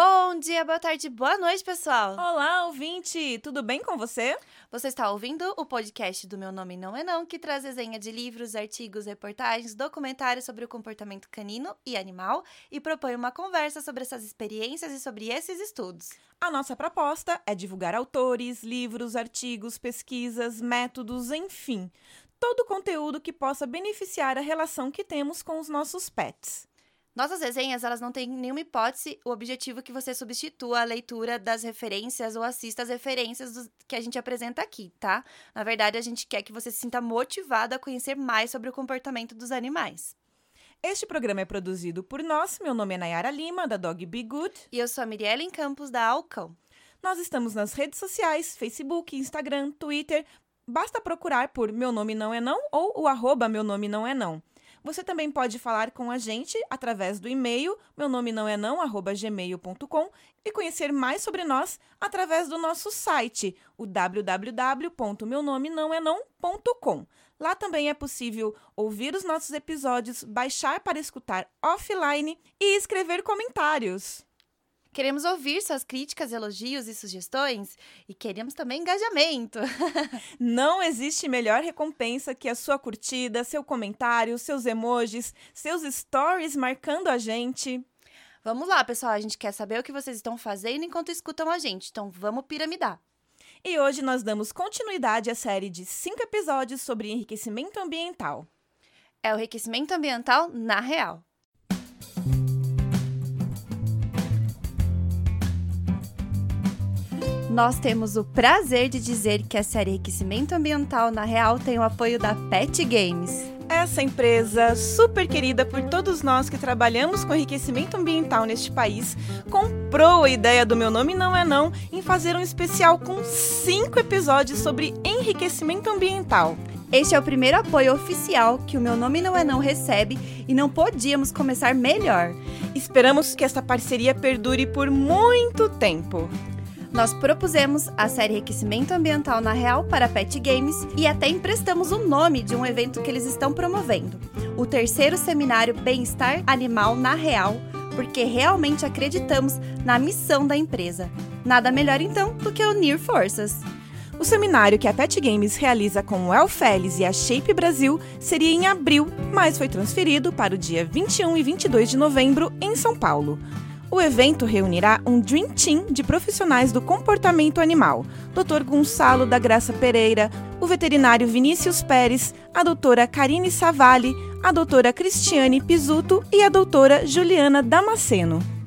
Bom dia, boa tarde, boa noite, pessoal. Olá, ouvinte, tudo bem com você? Você está ouvindo o podcast do Meu Nome Não É Não, que traz desenha de livros, artigos, reportagens, documentários sobre o comportamento canino e animal e propõe uma conversa sobre essas experiências e sobre esses estudos. A nossa proposta é divulgar autores, livros, artigos, pesquisas, métodos, enfim, todo conteúdo que possa beneficiar a relação que temos com os nossos pets. Nossas resenhas, elas não têm nenhuma hipótese o objetivo que você substitua a leitura das referências ou assista as referências do, que a gente apresenta aqui, tá? Na verdade, a gente quer que você se sinta motivado a conhecer mais sobre o comportamento dos animais. Este programa é produzido por nós. Meu nome é Nayara Lima, da Dog Be Good. E eu sou a Mirielle Campos, da Alcão. Nós estamos nas redes sociais, Facebook, Instagram, Twitter. Basta procurar por Meu Nome Não É Não ou o arroba Meu Nome Não É Não. Você também pode falar com a gente através do e-mail meu nome não é não gmail.com e conhecer mais sobre nós através do nosso site, o www.meunomenãoenão.com. Lá também é possível ouvir os nossos episódios, baixar para escutar offline e escrever comentários. Queremos ouvir suas críticas, elogios e sugestões e queremos também engajamento. Não existe melhor recompensa que a sua curtida, seu comentário, seus emojis, seus stories marcando a gente. Vamos lá, pessoal, a gente quer saber o que vocês estão fazendo enquanto escutam a gente, então vamos piramidar. E hoje nós damos continuidade à série de cinco episódios sobre enriquecimento ambiental. É o enriquecimento ambiental na real. Nós temos o prazer de dizer que a série Enriquecimento Ambiental na Real tem o apoio da Pet Games. Essa empresa, super querida por todos nós que trabalhamos com enriquecimento ambiental neste país, comprou a ideia do Meu Nome Não É Não em fazer um especial com cinco episódios sobre enriquecimento ambiental. Este é o primeiro apoio oficial que o Meu Nome Não É Não recebe e não podíamos começar melhor. Esperamos que esta parceria perdure por muito tempo. Nós propusemos a série Enriquecimento Ambiental na Real para Pet Games e até emprestamos o nome de um evento que eles estão promovendo: o terceiro seminário Bem-Estar Animal na Real, porque realmente acreditamos na missão da empresa. Nada melhor então do que unir forças. O seminário que a Pet Games realiza com o El Félix e a Shape Brasil seria em abril, mas foi transferido para o dia 21 e 22 de novembro em São Paulo. O evento reunirá um Dream Team de profissionais do comportamento animal: Dr. Gonçalo da Graça Pereira, o veterinário Vinícius Pérez, a doutora Karine Savalli, a doutora Cristiane Pisuto e a doutora Juliana Damasceno.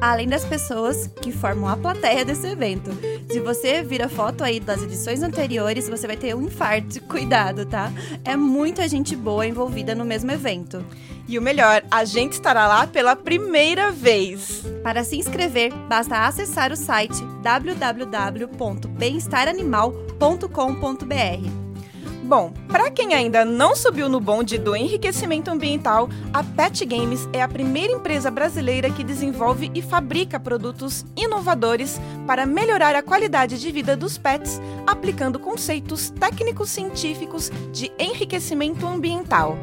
Além das pessoas que formam a plateia desse evento. Se você vira foto aí das edições anteriores, você vai ter um infarto. Cuidado, tá? É muita gente boa envolvida no mesmo evento. E o melhor, a gente estará lá pela primeira vez. Para se inscrever, basta acessar o site www.bemestaranimal.com.br. Bom, para quem ainda não subiu no bonde do enriquecimento ambiental, a Pet Games é a primeira empresa brasileira que desenvolve e fabrica produtos inovadores para melhorar a qualidade de vida dos pets, aplicando conceitos técnicos científicos de enriquecimento ambiental.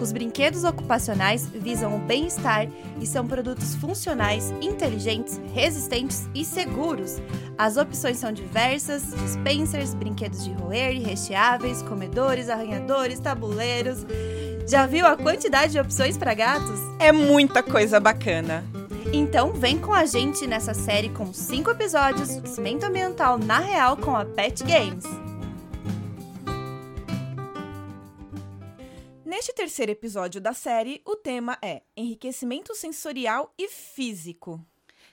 Os brinquedos ocupacionais visam o bem-estar e são produtos funcionais, inteligentes, resistentes e seguros. As opções são diversas: dispensers, brinquedos de roer e recheáveis, comedores, arranhadores, tabuleiros. Já viu a quantidade de opções para gatos? É muita coisa bacana. Então vem com a gente nessa série com cinco episódios de Cimento Ambiental na Real com a Pet Games. Neste terceiro episódio da série, o tema é enriquecimento sensorial e físico.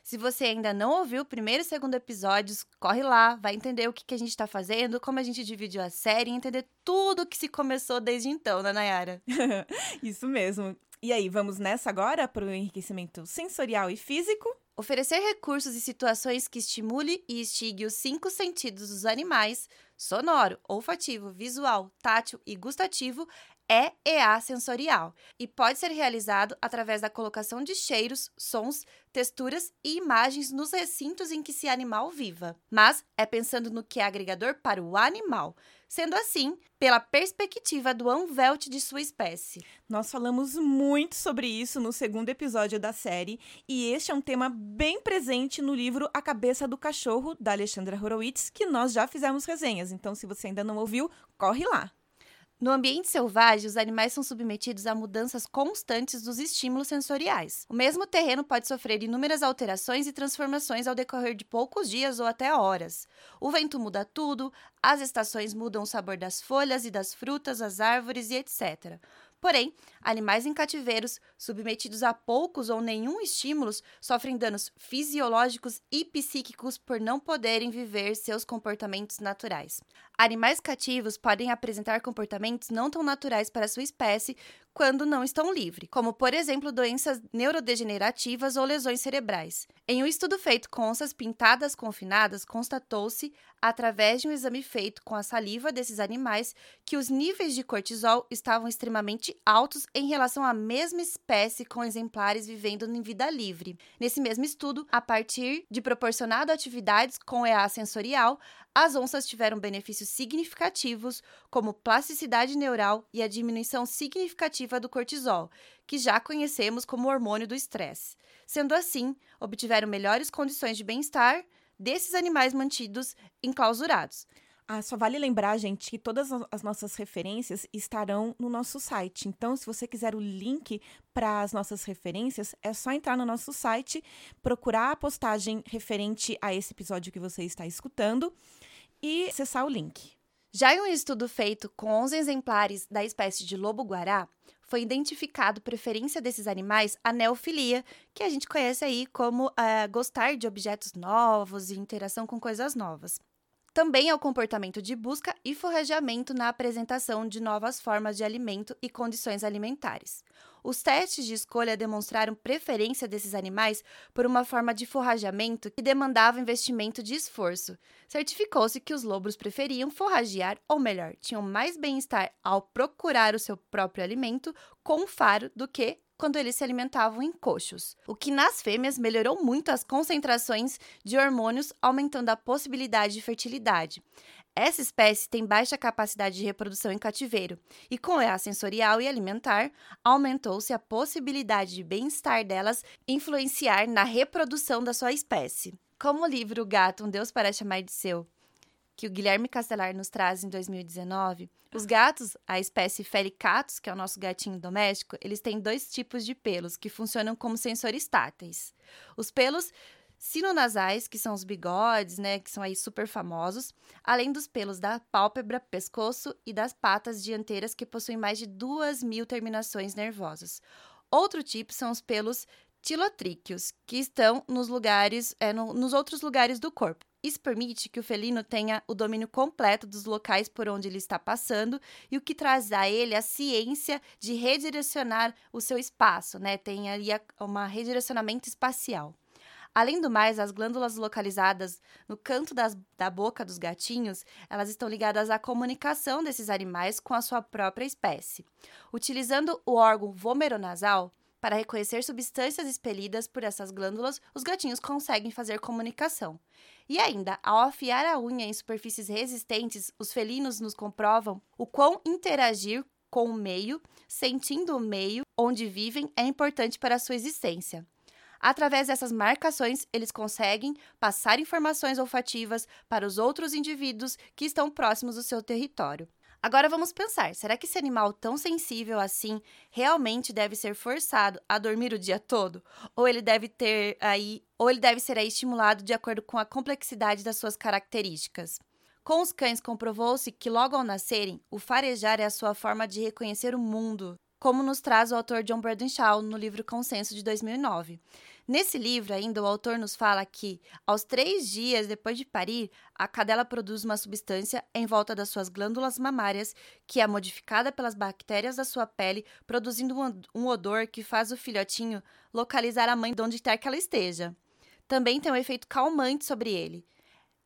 Se você ainda não ouviu o primeiro e segundo episódios, corre lá, vai entender o que, que a gente está fazendo, como a gente dividiu a série e entender tudo que se começou desde então, né, Nayara? Isso mesmo. E aí, vamos nessa agora para o enriquecimento sensorial e físico? Oferecer recursos e situações que estimule e instigue os cinco sentidos dos animais sonoro, olfativo, visual, tátil e gustativo é EA sensorial e pode ser realizado através da colocação de cheiros, sons, texturas e imagens nos recintos em que esse animal viva. Mas é pensando no que é agregador para o animal, sendo assim pela perspectiva do Anvelt de sua espécie. Nós falamos muito sobre isso no segundo episódio da série, e este é um tema bem presente no livro A Cabeça do Cachorro, da Alexandra Horowitz, que nós já fizemos resenhas. Então, se você ainda não ouviu, corre lá. No ambiente selvagem, os animais são submetidos a mudanças constantes dos estímulos sensoriais. O mesmo terreno pode sofrer inúmeras alterações e transformações ao decorrer de poucos dias ou até horas. O vento muda tudo, as estações mudam o sabor das folhas e das frutas, as árvores e etc. Porém, animais em cativeiros, submetidos a poucos ou nenhum estímulos, sofrem danos fisiológicos e psíquicos por não poderem viver seus comportamentos naturais. Animais cativos podem apresentar comportamentos não tão naturais para sua espécie quando não estão livres, como, por exemplo, doenças neurodegenerativas ou lesões cerebrais. Em um estudo feito com onças pintadas confinadas, constatou-se, através de um exame feito com a saliva desses animais, que os níveis de cortisol estavam extremamente altos em relação à mesma espécie com exemplares vivendo em vida livre. Nesse mesmo estudo, a partir de proporcionado atividades com EA sensorial, as onças tiveram benefícios significativos, como plasticidade neural e a diminuição significativa do cortisol, que já conhecemos como hormônio do estresse. Sendo assim, obtiveram melhores condições de bem-estar desses animais mantidos enclausurados. Ah, só vale lembrar, gente, que todas as nossas referências estarão no nosso site. Então, se você quiser o link para as nossas referências, é só entrar no nosso site, procurar a postagem referente a esse episódio que você está escutando e acessar o link. Já em um estudo feito com 11 exemplares da espécie de lobo-guará, foi identificado preferência desses animais a neofilia, que a gente conhece aí como uh, gostar de objetos novos e interação com coisas novas. Também é o comportamento de busca e forrageamento na apresentação de novas formas de alimento e condições alimentares. Os testes de escolha demonstraram preferência desses animais por uma forma de forrageamento que demandava investimento de esforço. Certificou-se que os lobos preferiam forragear, ou melhor, tinham mais bem-estar ao procurar o seu próprio alimento com faro do que quando eles se alimentavam em coxos, o que nas fêmeas melhorou muito as concentrações de hormônios, aumentando a possibilidade de fertilidade. Essa espécie tem baixa capacidade de reprodução em cativeiro, e com a sensorial e alimentar, aumentou-se a possibilidade de bem-estar delas influenciar na reprodução da sua espécie. Como o livro Gato, um Deus para chamar de seu, que o Guilherme Castelar nos traz em 2019, os gatos, a espécie Felicatus, que é o nosso gatinho doméstico, eles têm dois tipos de pelos que funcionam como sensores táteis. Os pelos sinonasais, que são os bigodes, né, que são aí super famosos, além dos pelos da pálpebra, pescoço e das patas dianteiras, que possuem mais de duas mil terminações nervosas. Outro tipo são os pelos tilotríqueos, que estão nos lugares, é, no, nos outros lugares do corpo. Isso permite que o felino tenha o domínio completo dos locais por onde ele está passando e o que traz a ele a ciência de redirecionar o seu espaço, né? Tem ali um redirecionamento espacial. Além do mais, as glândulas localizadas no canto das, da boca dos gatinhos, elas estão ligadas à comunicação desses animais com a sua própria espécie. Utilizando o órgão vomeronasal, para reconhecer substâncias expelidas por essas glândulas, os gatinhos conseguem fazer comunicação. E ainda, ao afiar a unha em superfícies resistentes, os felinos nos comprovam o quão interagir com o meio, sentindo o meio onde vivem, é importante para a sua existência. Através dessas marcações, eles conseguem passar informações olfativas para os outros indivíduos que estão próximos do seu território. Agora vamos pensar: será que esse animal tão sensível assim realmente deve ser forçado a dormir o dia todo? Ou ele deve ter aí, ou ele deve ser aí estimulado de acordo com a complexidade das suas características? Com os cães comprovou-se que logo ao nascerem, o farejar é a sua forma de reconhecer o mundo, como nos traz o autor John Burdenshaw no livro Consenso de 2009. Nesse livro, ainda, o autor nos fala que, aos três dias depois de parir, a cadela produz uma substância em volta das suas glândulas mamárias, que é modificada pelas bactérias da sua pele, produzindo um odor que faz o filhotinho localizar a mãe de onde quer que ela esteja. Também tem um efeito calmante sobre ele.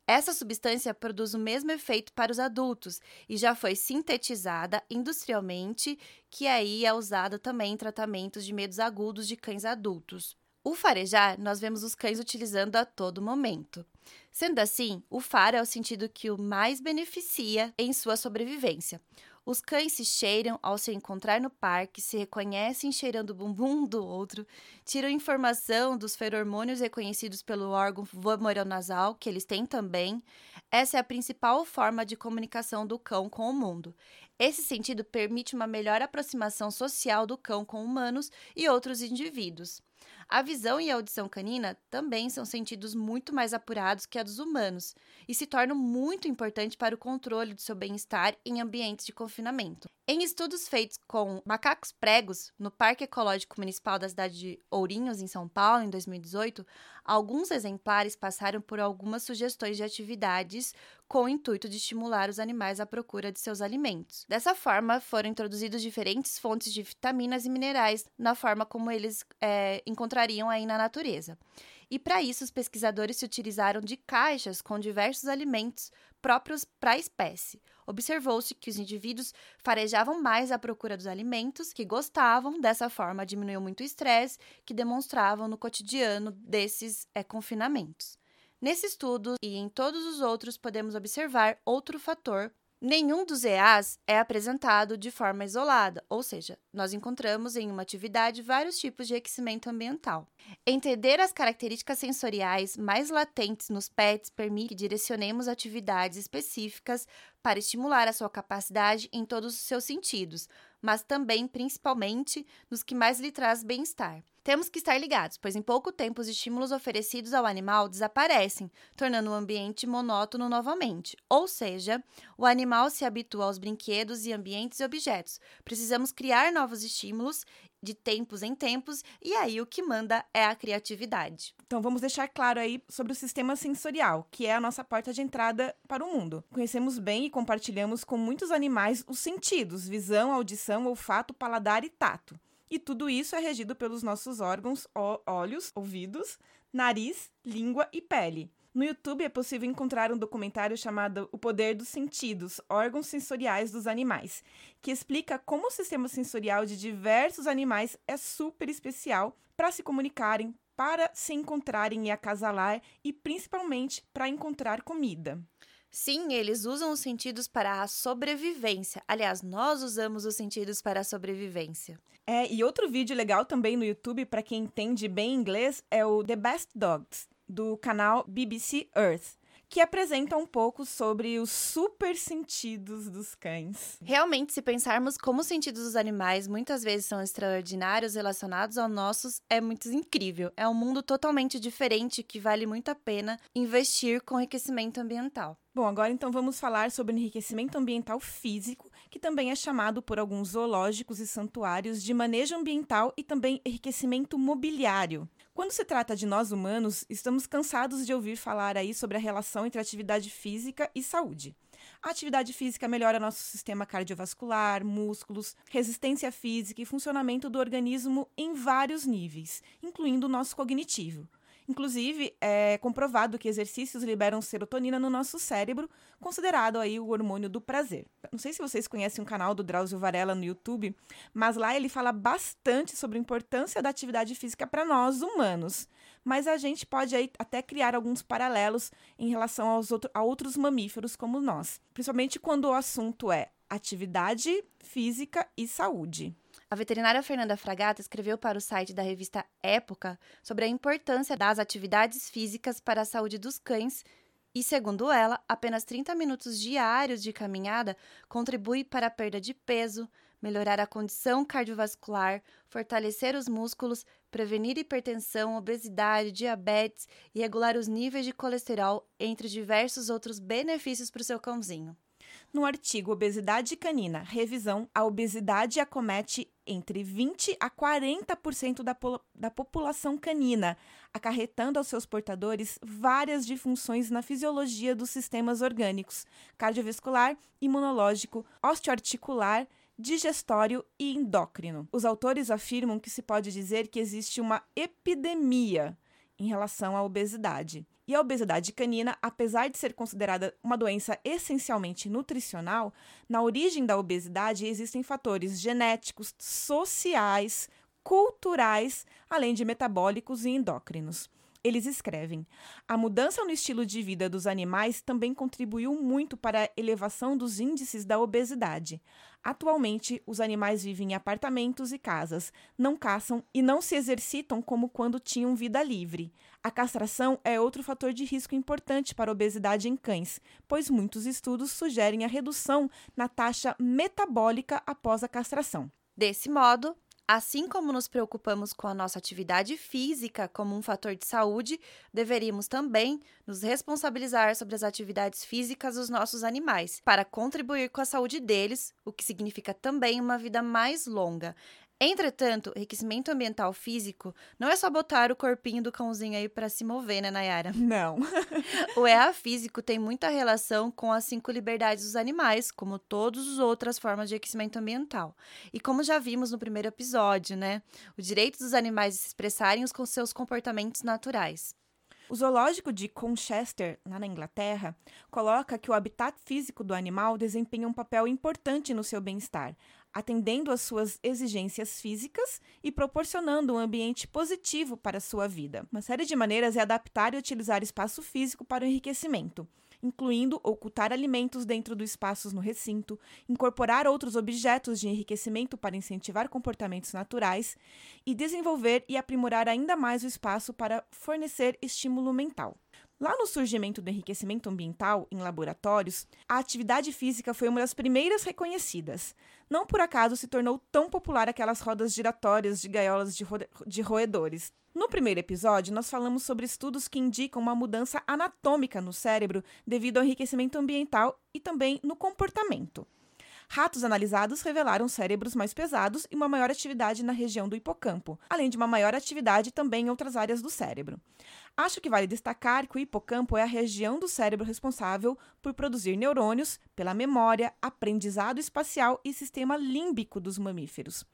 Essa substância produz o mesmo efeito para os adultos e já foi sintetizada industrialmente, que aí é usada também em tratamentos de medos agudos de cães adultos. O farejar nós vemos os cães utilizando a todo momento. Sendo assim, o faro é o sentido que o mais beneficia em sua sobrevivência. Os cães se cheiram ao se encontrar no parque, se reconhecem cheirando o bumbum do outro, tiram informação dos feromônios reconhecidos pelo órgão vomeronasal, que eles têm também. Essa é a principal forma de comunicação do cão com o mundo. Esse sentido permite uma melhor aproximação social do cão com humanos e outros indivíduos. A visão e a audição canina também são sentidos muito mais apurados que a dos humanos e se tornam muito importantes para o controle do seu bem-estar em ambientes de confinamento. Em estudos feitos com macacos pregos no Parque Ecológico Municipal da cidade de Ourinhos, em São Paulo, em 2018, alguns exemplares passaram por algumas sugestões de atividades com o intuito de estimular os animais à procura de seus alimentos. Dessa forma, foram introduzidos diferentes fontes de vitaminas e minerais na forma como eles é, encontrariam aí na natureza. E para isso, os pesquisadores se utilizaram de caixas com diversos alimentos próprios para a espécie. Observou-se que os indivíduos farejavam mais à procura dos alimentos que gostavam, dessa forma diminuiu muito o estresse que demonstravam no cotidiano desses é, confinamentos. Nesse estudo e em todos os outros, podemos observar outro fator Nenhum dos EAs é apresentado de forma isolada, ou seja, nós encontramos em uma atividade vários tipos de aquecimento ambiental. Entender as características sensoriais mais latentes nos pets permite que direcionemos atividades específicas para estimular a sua capacidade em todos os seus sentidos, mas também, principalmente, nos que mais lhe traz bem-estar. Temos que estar ligados, pois em pouco tempo os estímulos oferecidos ao animal desaparecem, tornando o ambiente monótono novamente. Ou seja, o animal se habitua aos brinquedos e ambientes e objetos. Precisamos criar novos estímulos de tempos em tempos, e aí o que manda é a criatividade. Então vamos deixar claro aí sobre o sistema sensorial, que é a nossa porta de entrada para o mundo. Conhecemos bem e compartilhamos com muitos animais os sentidos: visão, audição, olfato, paladar e tato. E tudo isso é regido pelos nossos órgãos, olhos, ouvidos, nariz, língua e pele. No YouTube é possível encontrar um documentário chamado O Poder dos Sentidos Órgãos Sensoriais dos Animais, que explica como o sistema sensorial de diversos animais é super especial para se comunicarem, para se encontrarem e acasalar e principalmente para encontrar comida. Sim, eles usam os sentidos para a sobrevivência. Aliás, nós usamos os sentidos para a sobrevivência. É, e outro vídeo legal também no YouTube para quem entende bem inglês é o The Best Dogs do canal BBC Earth, que apresenta um pouco sobre os super sentidos dos cães. Realmente, se pensarmos como os sentidos dos animais muitas vezes são extraordinários relacionados aos nossos, é muito incrível. É um mundo totalmente diferente que vale muito a pena investir com enriquecimento ambiental. Bom, agora então vamos falar sobre o enriquecimento ambiental físico, que também é chamado por alguns zoológicos e santuários de manejo ambiental e também enriquecimento mobiliário. Quando se trata de nós humanos, estamos cansados de ouvir falar aí sobre a relação entre atividade física e saúde. A atividade física melhora nosso sistema cardiovascular, músculos, resistência física e funcionamento do organismo em vários níveis, incluindo o nosso cognitivo. Inclusive, é comprovado que exercícios liberam serotonina no nosso cérebro, considerado aí o hormônio do prazer. Não sei se vocês conhecem o canal do Drauzio Varela no YouTube, mas lá ele fala bastante sobre a importância da atividade física para nós humanos. Mas a gente pode aí até criar alguns paralelos em relação aos outro, a outros mamíferos como nós, principalmente quando o assunto é atividade física e saúde. A veterinária Fernanda Fragata escreveu para o site da revista Época sobre a importância das atividades físicas para a saúde dos cães e, segundo ela, apenas 30 minutos diários de caminhada contribui para a perda de peso, melhorar a condição cardiovascular, fortalecer os músculos, prevenir hipertensão, obesidade, diabetes e regular os níveis de colesterol, entre diversos outros benefícios para o seu cãozinho. No artigo Obesidade Canina, revisão, a obesidade acomete entre 20 a 40% da, da população canina, acarretando aos seus portadores várias disfunções na fisiologia dos sistemas orgânicos, cardiovascular, imunológico, osteoarticular, digestório e endócrino. Os autores afirmam que se pode dizer que existe uma epidemia em relação à obesidade. E a obesidade canina, apesar de ser considerada uma doença essencialmente nutricional, na origem da obesidade existem fatores genéticos, sociais, culturais, além de metabólicos e endócrinos. Eles escrevem: a mudança no estilo de vida dos animais também contribuiu muito para a elevação dos índices da obesidade. Atualmente, os animais vivem em apartamentos e casas, não caçam e não se exercitam como quando tinham vida livre. A castração é outro fator de risco importante para a obesidade em cães, pois muitos estudos sugerem a redução na taxa metabólica após a castração. Desse modo, Assim como nos preocupamos com a nossa atividade física como um fator de saúde, deveríamos também nos responsabilizar sobre as atividades físicas dos nossos animais, para contribuir com a saúde deles, o que significa também uma vida mais longa. Entretanto, enriquecimento ambiental físico não é só botar o corpinho do cãozinho aí para se mover, né, Nayara? Não. o EA físico tem muita relação com as cinco liberdades dos animais, como todas as outras formas de enriquecimento ambiental. E como já vimos no primeiro episódio, né? O direito dos animais de se expressarem com seus comportamentos naturais. O zoológico de Conchester, lá na Inglaterra, coloca que o habitat físico do animal desempenha um papel importante no seu bem-estar, atendendo às suas exigências físicas e proporcionando um ambiente positivo para a sua vida. Uma série de maneiras é adaptar e utilizar espaço físico para o enriquecimento, incluindo ocultar alimentos dentro dos espaços no recinto, incorporar outros objetos de enriquecimento para incentivar comportamentos naturais e desenvolver e aprimorar ainda mais o espaço para fornecer estímulo mental. Lá no surgimento do enriquecimento ambiental em laboratórios, a atividade física foi uma das primeiras reconhecidas. Não por acaso se tornou tão popular aquelas rodas giratórias de gaiolas de, ro de roedores. No primeiro episódio, nós falamos sobre estudos que indicam uma mudança anatômica no cérebro devido ao enriquecimento ambiental e também no comportamento. Ratos analisados revelaram cérebros mais pesados e uma maior atividade na região do hipocampo, além de uma maior atividade também em outras áreas do cérebro. Acho que vale destacar que o hipocampo é a região do cérebro responsável por produzir neurônios pela memória, aprendizado espacial e sistema límbico dos mamíferos.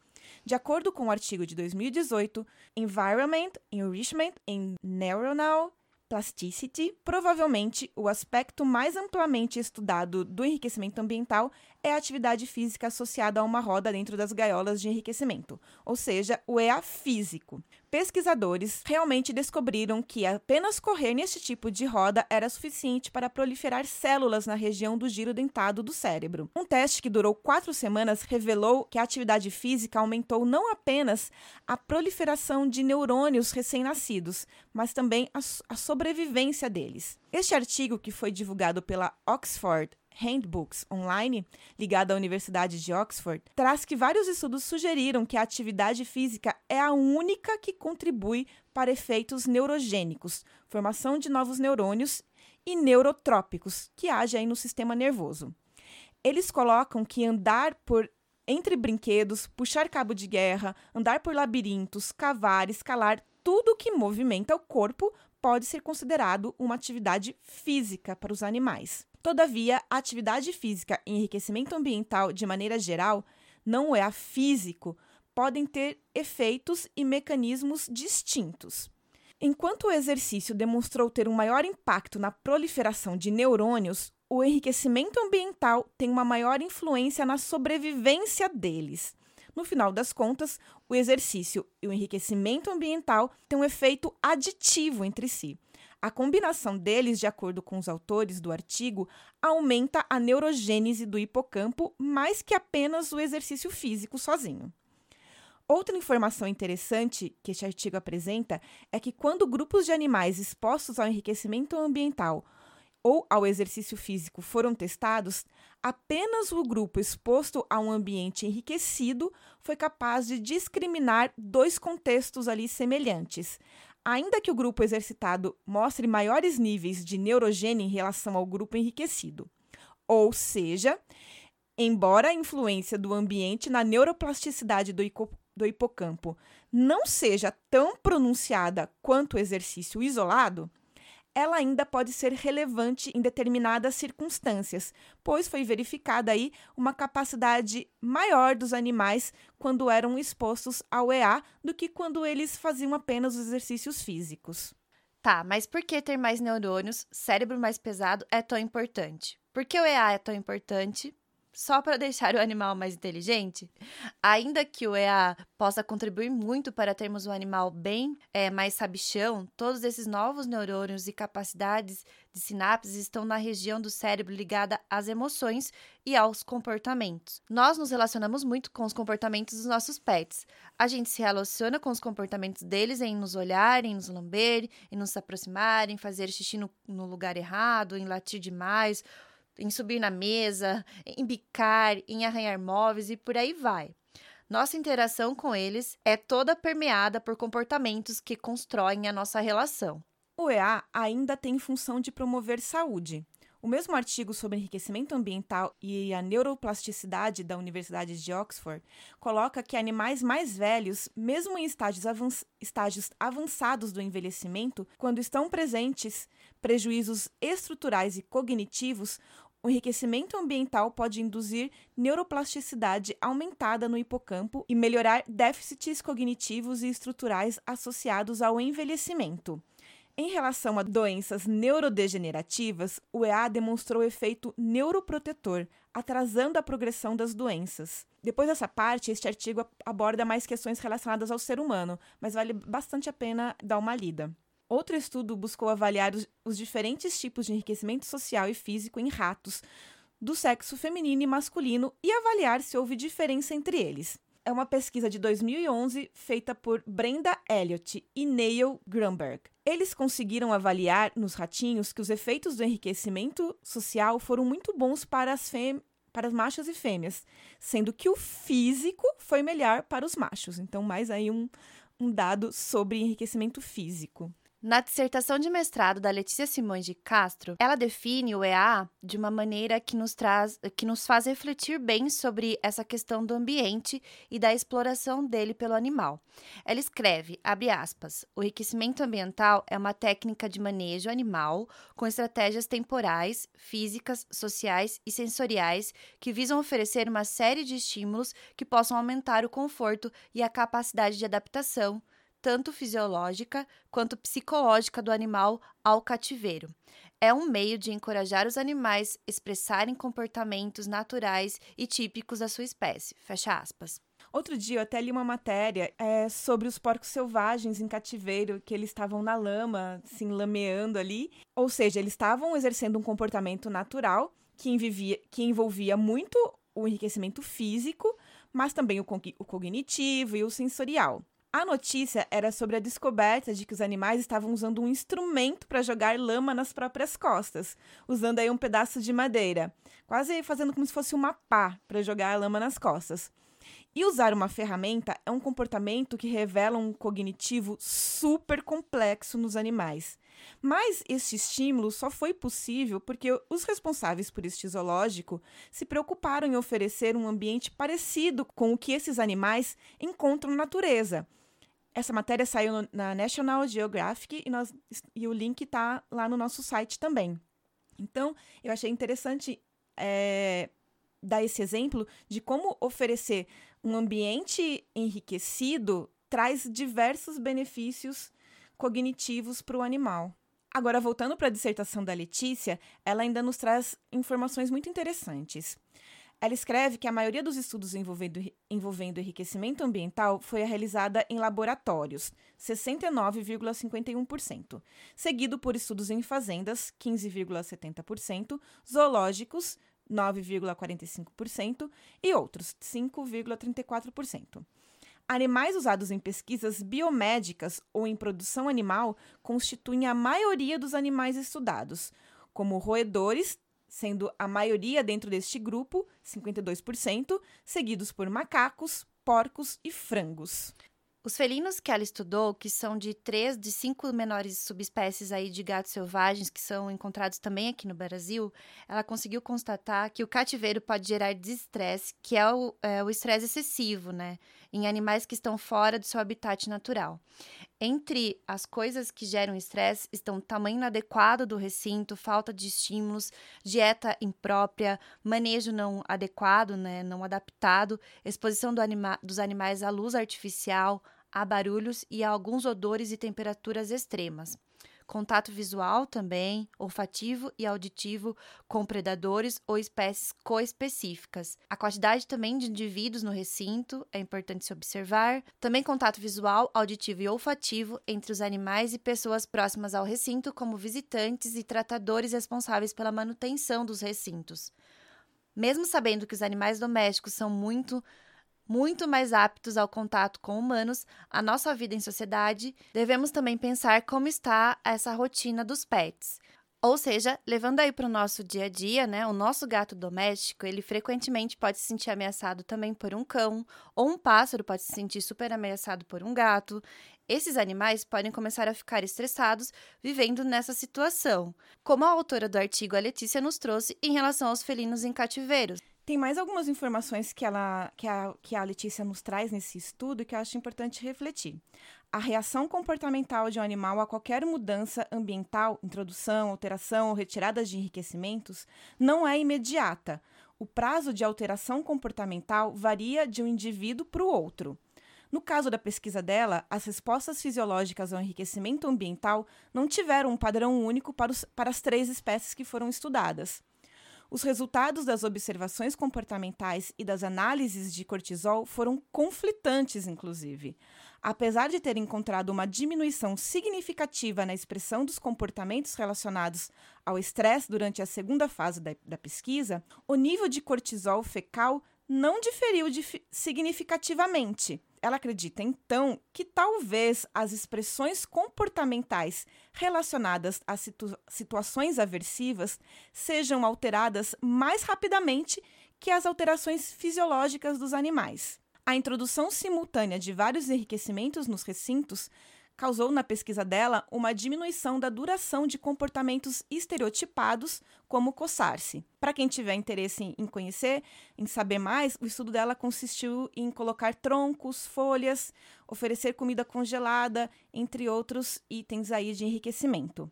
De acordo com o artigo de 2018, Environment, Enrichment and Neuronal Plasticity, provavelmente o aspecto mais amplamente estudado do enriquecimento ambiental é a atividade física associada a uma roda dentro das gaiolas de enriquecimento, ou seja, o EA físico. Pesquisadores realmente descobriram que apenas correr neste tipo de roda era suficiente para proliferar células na região do giro dentado do cérebro. Um teste que durou quatro semanas revelou que a atividade física aumentou não apenas a proliferação de neurônios recém-nascidos, mas também a, a sobrevivência deles. Este artigo, que foi divulgado pela Oxford Handbooks Online, ligada à Universidade de Oxford, traz que vários estudos sugeriram que a atividade física é a única que contribui para efeitos neurogênicos, formação de novos neurônios e neurotrópicos, que agem no sistema nervoso. Eles colocam que andar por entre brinquedos, puxar cabo de guerra, andar por labirintos, cavar, escalar, tudo que movimenta o corpo pode ser considerado uma atividade física para os animais. Todavia, a atividade física e enriquecimento ambiental, de maneira geral, não é a físico, podem ter efeitos e mecanismos distintos. Enquanto o exercício demonstrou ter um maior impacto na proliferação de neurônios, o enriquecimento ambiental tem uma maior influência na sobrevivência deles. No final das contas, o exercício e o enriquecimento ambiental têm um efeito aditivo entre si. A combinação deles, de acordo com os autores do artigo, aumenta a neurogênese do hipocampo mais que apenas o exercício físico sozinho. Outra informação interessante que este artigo apresenta é que quando grupos de animais expostos ao enriquecimento ambiental ou ao exercício físico foram testados, apenas o grupo exposto a um ambiente enriquecido foi capaz de discriminar dois contextos ali semelhantes, ainda que o grupo exercitado mostre maiores níveis de neurogênio em relação ao grupo enriquecido. Ou seja, embora a influência do ambiente na neuroplasticidade do, do hipocampo não seja tão pronunciada quanto o exercício isolado, ela ainda pode ser relevante em determinadas circunstâncias, pois foi verificada aí uma capacidade maior dos animais quando eram expostos ao EA do que quando eles faziam apenas os exercícios físicos. Tá, mas por que ter mais neurônios, cérebro mais pesado, é tão importante? Por que o EA é tão importante? Só para deixar o animal mais inteligente? Ainda que o EA possa contribuir muito para termos um animal bem é, mais sabichão, todos esses novos neurônios e capacidades de sinapses estão na região do cérebro ligada às emoções e aos comportamentos. Nós nos relacionamos muito com os comportamentos dos nossos pets. A gente se relaciona com os comportamentos deles em nos olhar, em nos lamber, em nos aproximar, em fazer xixi no, no lugar errado, em latir demais em subir na mesa, em bicar, em arranhar móveis e por aí vai. Nossa interação com eles é toda permeada por comportamentos que constroem a nossa relação. O EA ainda tem função de promover saúde. O mesmo artigo sobre enriquecimento ambiental e a neuroplasticidade da Universidade de Oxford coloca que animais mais velhos, mesmo em estágios, avanç estágios avançados do envelhecimento, quando estão presentes prejuízos estruturais e cognitivos, o enriquecimento ambiental pode induzir neuroplasticidade aumentada no hipocampo e melhorar déficits cognitivos e estruturais associados ao envelhecimento. Em relação a doenças neurodegenerativas, o EA demonstrou efeito neuroprotetor, atrasando a progressão das doenças. Depois dessa parte, este artigo aborda mais questões relacionadas ao ser humano, mas vale bastante a pena dar uma lida. Outro estudo buscou avaliar os, os diferentes tipos de enriquecimento social e físico em ratos do sexo feminino e masculino e avaliar se houve diferença entre eles. É uma pesquisa de 2011 feita por Brenda Elliott e Neil Grunberg. Eles conseguiram avaliar nos ratinhos que os efeitos do enriquecimento social foram muito bons para as fêmeas para os machos e fêmeas, sendo que o físico foi melhor para os machos. Então, mais aí um, um dado sobre enriquecimento físico. Na dissertação de mestrado da Letícia Simões de Castro, ela define o EA de uma maneira que nos traz, que nos faz refletir bem sobre essa questão do ambiente e da exploração dele pelo animal. Ela escreve, abre aspas, o enriquecimento ambiental é uma técnica de manejo animal com estratégias temporais, físicas, sociais e sensoriais que visam oferecer uma série de estímulos que possam aumentar o conforto e a capacidade de adaptação, tanto fisiológica quanto psicológica do animal ao cativeiro. É um meio de encorajar os animais a expressarem comportamentos naturais e típicos da sua espécie. Fecha aspas. Outro dia eu até li uma matéria é, sobre os porcos selvagens em cativeiro, que eles estavam na lama, se lameando ali. Ou seja, eles estavam exercendo um comportamento natural que, envivia, que envolvia muito o enriquecimento físico, mas também o, o cognitivo e o sensorial. A notícia era sobre a descoberta de que os animais estavam usando um instrumento para jogar lama nas próprias costas, usando aí um pedaço de madeira, quase fazendo como se fosse uma pá para jogar a lama nas costas. E usar uma ferramenta é um comportamento que revela um cognitivo super complexo nos animais. Mas este estímulo só foi possível porque os responsáveis por este zoológico se preocuparam em oferecer um ambiente parecido com o que esses animais encontram na natureza essa matéria saiu na National Geographic e, nós, e o link está lá no nosso site também. Então, eu achei interessante é, dar esse exemplo de como oferecer um ambiente enriquecido traz diversos benefícios cognitivos para o animal. Agora, voltando para a dissertação da Letícia, ela ainda nos traz informações muito interessantes. Ela escreve que a maioria dos estudos envolvendo, envolvendo enriquecimento ambiental foi realizada em laboratórios, 69,51%, seguido por estudos em fazendas, 15,70%, zoológicos, 9,45% e outros, 5,34%. Animais usados em pesquisas biomédicas ou em produção animal constituem a maioria dos animais estudados, como roedores, sendo a maioria dentro deste grupo, 52%, seguidos por macacos, porcos e frangos. Os felinos que ela estudou, que são de três de cinco menores subespécies aí de gatos selvagens que são encontrados também aqui no Brasil, ela conseguiu constatar que o cativeiro pode gerar desestresse, que é o é estresse excessivo, né? Em animais que estão fora do seu habitat natural. Entre as coisas que geram estresse estão tamanho inadequado do recinto, falta de estímulos, dieta imprópria, manejo não adequado, né, não adaptado, exposição do anima dos animais à luz artificial, a barulhos e a alguns odores e temperaturas extremas. Contato visual também, olfativo e auditivo com predadores ou espécies coespecíficas. A quantidade também de indivíduos no recinto é importante se observar. Também contato visual, auditivo e olfativo entre os animais e pessoas próximas ao recinto, como visitantes e tratadores responsáveis pela manutenção dos recintos. Mesmo sabendo que os animais domésticos são muito muito mais aptos ao contato com humanos, a nossa vida em sociedade, devemos também pensar como está essa rotina dos pets. Ou seja, levando aí para o nosso dia a dia, né? O nosso gato doméstico, ele frequentemente pode se sentir ameaçado também por um cão, ou um pássaro pode se sentir super ameaçado por um gato. Esses animais podem começar a ficar estressados vivendo nessa situação, como a autora do artigo, a Letícia, nos trouxe em relação aos felinos em cativeiros. Tem mais algumas informações que, ela, que, a, que a Letícia nos traz nesse estudo que eu acho importante refletir. A reação comportamental de um animal a qualquer mudança ambiental, introdução, alteração ou retirada de enriquecimentos, não é imediata. O prazo de alteração comportamental varia de um indivíduo para o outro. No caso da pesquisa dela, as respostas fisiológicas ao enriquecimento ambiental não tiveram um padrão único para, os, para as três espécies que foram estudadas. Os resultados das observações comportamentais e das análises de cortisol foram conflitantes, inclusive. Apesar de ter encontrado uma diminuição significativa na expressão dos comportamentos relacionados ao estresse durante a segunda fase da, da pesquisa, o nível de cortisol fecal não diferiu significativamente. Ela acredita, então, que talvez as expressões comportamentais relacionadas a situ situações aversivas sejam alteradas mais rapidamente que as alterações fisiológicas dos animais. A introdução simultânea de vários enriquecimentos nos recintos causou na pesquisa dela uma diminuição da duração de comportamentos estereotipados, como coçar-se. Para quem tiver interesse em conhecer, em saber mais, o estudo dela consistiu em colocar troncos, folhas, oferecer comida congelada, entre outros itens aí de enriquecimento.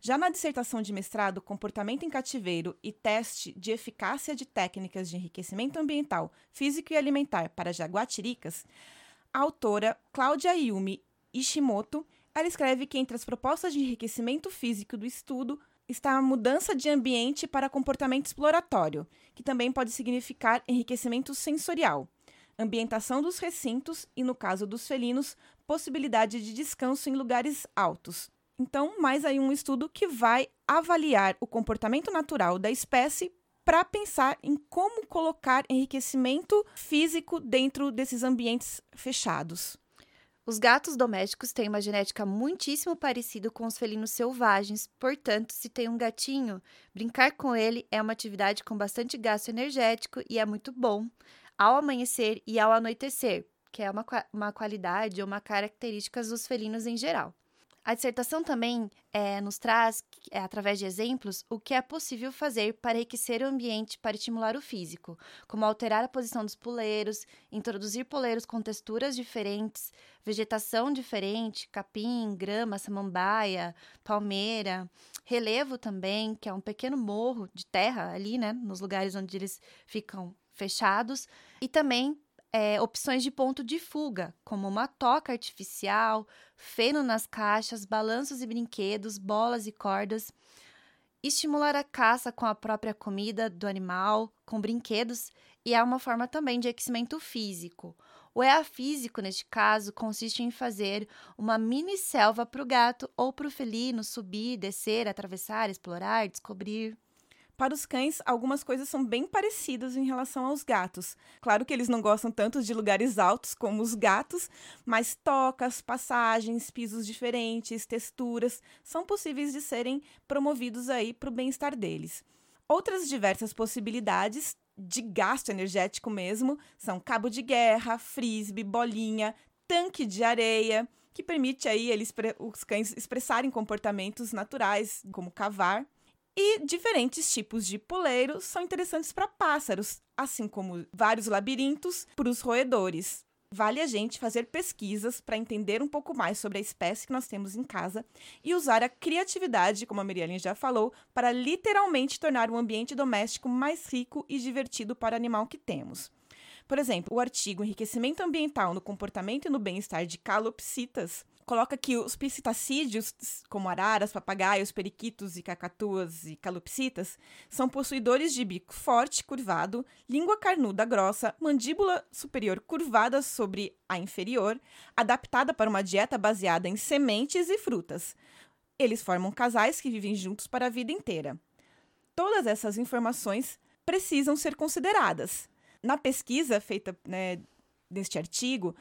Já na dissertação de mestrado Comportamento em Cativeiro e Teste de Eficácia de Técnicas de Enriquecimento Ambiental, Físico e Alimentar para Jaguatiricas, a autora Cláudia Yumi Ishimoto, ela escreve que entre as propostas de enriquecimento físico do estudo está a mudança de ambiente para comportamento exploratório, que também pode significar enriquecimento sensorial, ambientação dos recintos e, no caso dos felinos, possibilidade de descanso em lugares altos. Então, mais aí um estudo que vai avaliar o comportamento natural da espécie para pensar em como colocar enriquecimento físico dentro desses ambientes fechados. Os gatos domésticos têm uma genética muitíssimo parecida com os felinos selvagens, portanto, se tem um gatinho, brincar com ele é uma atividade com bastante gasto energético e é muito bom ao amanhecer e ao anoitecer, que é uma, uma qualidade ou uma característica dos felinos em geral. A dissertação também é, nos traz, é, através de exemplos, o que é possível fazer para enriquecer o ambiente para estimular o físico, como alterar a posição dos poleiros, introduzir poleiros com texturas diferentes, vegetação diferente, capim, grama, samambaia, palmeira, relevo também, que é um pequeno morro de terra ali, né, nos lugares onde eles ficam fechados, e também é, opções de ponto de fuga, como uma toca artificial, feno nas caixas, balanços e brinquedos, bolas e cordas. Estimular a caça com a própria comida do animal, com brinquedos, e é uma forma também de aquecimento físico. O EA físico, neste caso, consiste em fazer uma mini selva para o gato ou para o felino subir, descer, atravessar, explorar, descobrir. Para os cães, algumas coisas são bem parecidas em relação aos gatos. Claro que eles não gostam tanto de lugares altos como os gatos, mas tocas, passagens, pisos diferentes, texturas são possíveis de serem promovidos aí para o bem-estar deles. Outras diversas possibilidades de gasto energético mesmo são cabo de guerra, frisbee, bolinha, tanque de areia, que permite aí eles, os cães expressarem comportamentos naturais, como cavar e diferentes tipos de poleiro são interessantes para pássaros, assim como vários labirintos para os roedores. Vale a gente fazer pesquisas para entender um pouco mais sobre a espécie que nós temos em casa e usar a criatividade, como a Miriam já falou, para literalmente tornar o ambiente doméstico mais rico e divertido para o animal que temos. Por exemplo, o artigo Enriquecimento Ambiental no Comportamento e no Bem-Estar de Calopsitas coloca que os piscitacídeos, como araras, papagaios, periquitos e cacatuas e calopsitas, são possuidores de bico forte, curvado, língua carnuda grossa, mandíbula superior curvada sobre a inferior, adaptada para uma dieta baseada em sementes e frutas. Eles formam casais que vivem juntos para a vida inteira. Todas essas informações precisam ser consideradas. Na pesquisa feita né, neste artigo,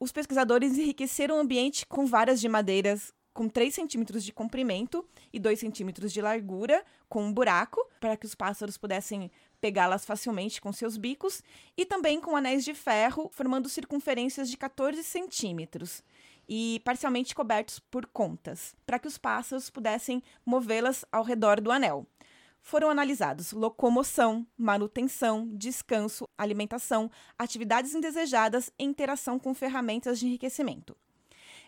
os pesquisadores enriqueceram o ambiente com varas de madeiras com 3 centímetros de comprimento e 2 centímetros de largura, com um buraco, para que os pássaros pudessem pegá-las facilmente com seus bicos, e também com anéis de ferro, formando circunferências de 14 centímetros e parcialmente cobertos por contas, para que os pássaros pudessem movê-las ao redor do anel foram analisados locomoção, manutenção, descanso, alimentação, atividades indesejadas e interação com ferramentas de enriquecimento.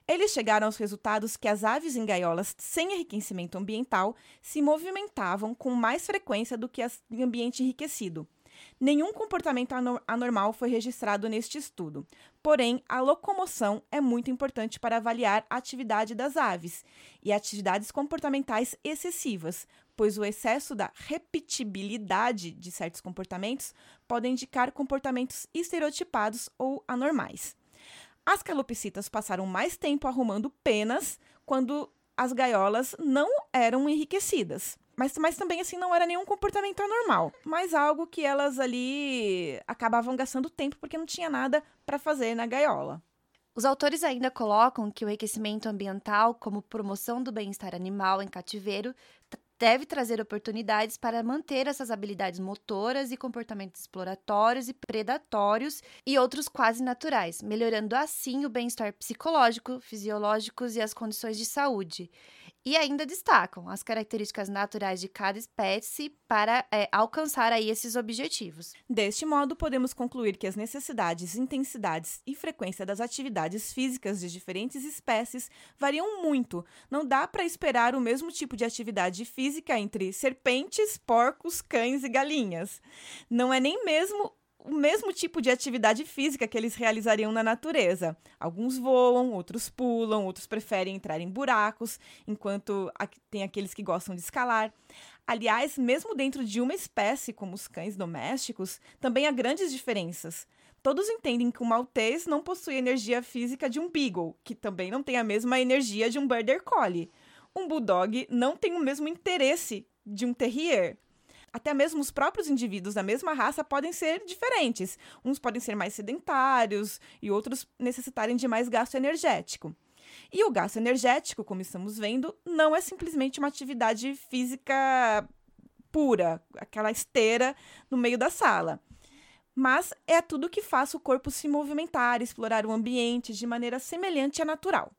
Eles chegaram aos resultados que as aves em gaiolas sem enriquecimento ambiental se movimentavam com mais frequência do que as em ambiente enriquecido. Nenhum comportamento anormal foi registrado neste estudo. Porém, a locomoção é muito importante para avaliar a atividade das aves e atividades comportamentais excessivas, pois o excesso da repetibilidade de certos comportamentos pode indicar comportamentos estereotipados ou anormais. As calopsitas passaram mais tempo arrumando penas quando as gaiolas não eram enriquecidas. Mas, mas também, assim, não era nenhum comportamento anormal. Mas algo que elas ali acabavam gastando tempo porque não tinha nada para fazer na gaiola. Os autores ainda colocam que o enriquecimento ambiental, como promoção do bem-estar animal em cativeiro, deve trazer oportunidades para manter essas habilidades motoras e comportamentos exploratórios e predatórios e outros quase naturais, melhorando assim o bem-estar psicológico, fisiológicos e as condições de saúde. E ainda destacam as características naturais de cada espécie para é, alcançar aí esses objetivos. Deste modo, podemos concluir que as necessidades, intensidades e frequência das atividades físicas de diferentes espécies variam muito. Não dá para esperar o mesmo tipo de atividade física entre serpentes, porcos, cães e galinhas. Não é nem mesmo o mesmo tipo de atividade física que eles realizariam na natureza. Alguns voam, outros pulam, outros preferem entrar em buracos, enquanto tem aqueles que gostam de escalar. Aliás, mesmo dentro de uma espécie, como os cães domésticos, também há grandes diferenças. Todos entendem que um maltês não possui energia física de um beagle, que também não tem a mesma energia de um border collie. Um bulldog não tem o mesmo interesse de um terrier até mesmo os próprios indivíduos da mesma raça podem ser diferentes. Uns podem ser mais sedentários e outros necessitarem de mais gasto energético. E o gasto energético, como estamos vendo, não é simplesmente uma atividade física pura, aquela esteira no meio da sala. Mas é tudo que faz o corpo se movimentar, explorar o ambiente de maneira semelhante à natural.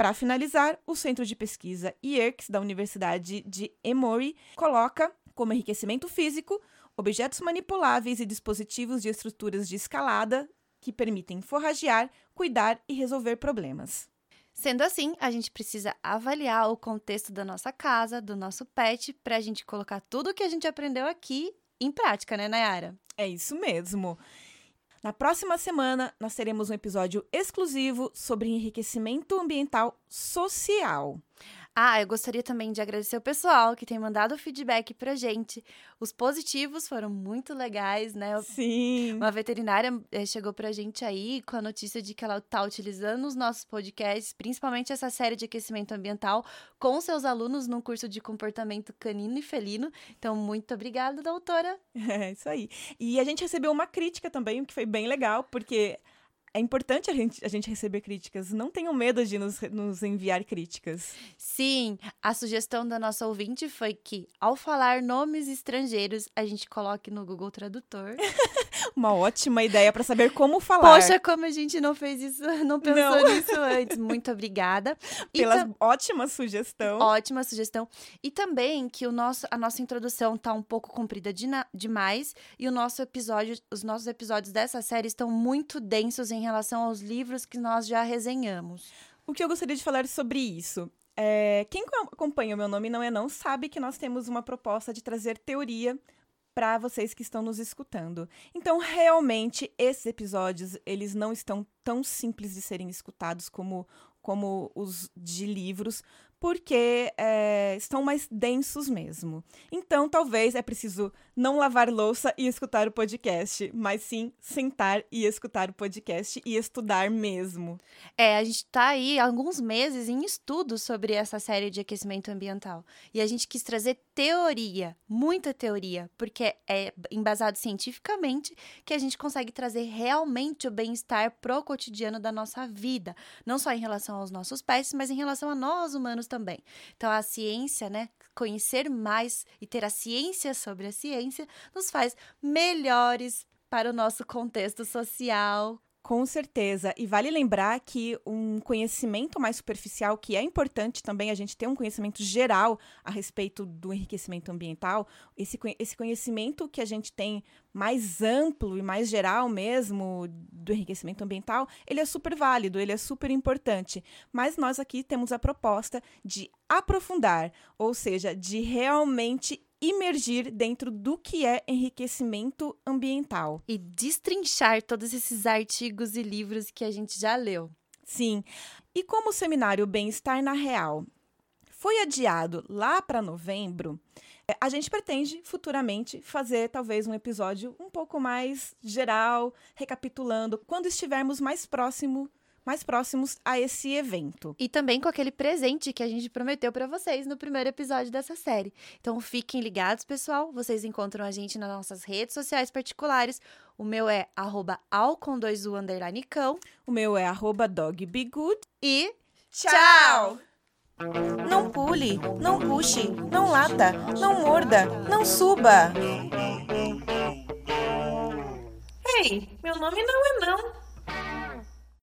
Para finalizar, o Centro de Pesquisa IERCS da Universidade de Emory coloca como enriquecimento físico, objetos manipuláveis e dispositivos de estruturas de escalada que permitem forragear, cuidar e resolver problemas. Sendo assim, a gente precisa avaliar o contexto da nossa casa, do nosso pet, para a gente colocar tudo o que a gente aprendeu aqui em prática, né, Nayara? É isso mesmo. Na próxima semana, nós teremos um episódio exclusivo sobre enriquecimento ambiental social. Ah, eu gostaria também de agradecer o pessoal que tem mandado feedback pra gente. Os positivos foram muito legais, né? Sim. Uma veterinária eh, chegou pra gente aí com a notícia de que ela tá utilizando os nossos podcasts, principalmente essa série de aquecimento ambiental, com seus alunos num curso de comportamento canino e felino. Então, muito obrigada, doutora. É, isso aí. E a gente recebeu uma crítica também, que foi bem legal, porque é importante a gente, a gente receber críticas. Não tenham medo de nos, nos enviar críticas. Sim, a sugestão da nossa ouvinte foi que, ao falar nomes estrangeiros, a gente coloque no Google Tradutor. Uma ótima ideia para saber como falar. Poxa, como a gente não fez isso, não pensou não. nisso antes. Muito obrigada. Pela ótima sugestão. Ótima sugestão. E também que o nosso, a nossa introdução tá um pouco comprida de demais e o nosso episódio, os nossos episódios dessa série estão muito densos em em relação aos livros que nós já resenhamos. O que eu gostaria de falar sobre isso? É, quem acompanha o meu nome não é não sabe que nós temos uma proposta de trazer teoria para vocês que estão nos escutando. Então, realmente, esses episódios, eles não estão tão simples de serem escutados como como os de livros, porque é, estão mais densos mesmo. Então, talvez é preciso não lavar louça e escutar o podcast, mas sim sentar e escutar o podcast e estudar mesmo. É, a gente está aí alguns meses em estudos sobre essa série de aquecimento ambiental. E a gente quis trazer teoria, muita teoria, porque é embasado cientificamente que a gente consegue trazer realmente o bem-estar pro cotidiano da nossa vida, não só em relação aos nossos pets, mas em relação a nós humanos também. Então, a ciência, né, conhecer mais e ter a ciência sobre a ciência, nos faz melhores para o nosso contexto social, com certeza. E vale lembrar que um conhecimento mais superficial, que é importante também a gente ter um conhecimento geral a respeito do enriquecimento ambiental, esse, esse conhecimento que a gente tem mais amplo e mais geral mesmo do enriquecimento ambiental, ele é super válido, ele é super importante. Mas nós aqui temos a proposta de aprofundar, ou seja, de realmente imergir dentro do que é enriquecimento ambiental. E destrinchar todos esses artigos e livros que a gente já leu. Sim. E como o seminário Bem-Estar na Real foi adiado lá para novembro, é, a gente pretende futuramente fazer talvez um episódio um pouco mais geral, recapitulando, quando estivermos mais próximo mais próximos a esse evento. E também com aquele presente que a gente prometeu para vocês no primeiro episódio dessa série. Então fiquem ligados, pessoal. Vocês encontram a gente nas nossas redes sociais particulares. O meu é arroba u underline cão. O meu é arroba dogbegood. E tchau! Não pule, não puxe, não lata, não morda, não suba. Ei, meu nome não é não.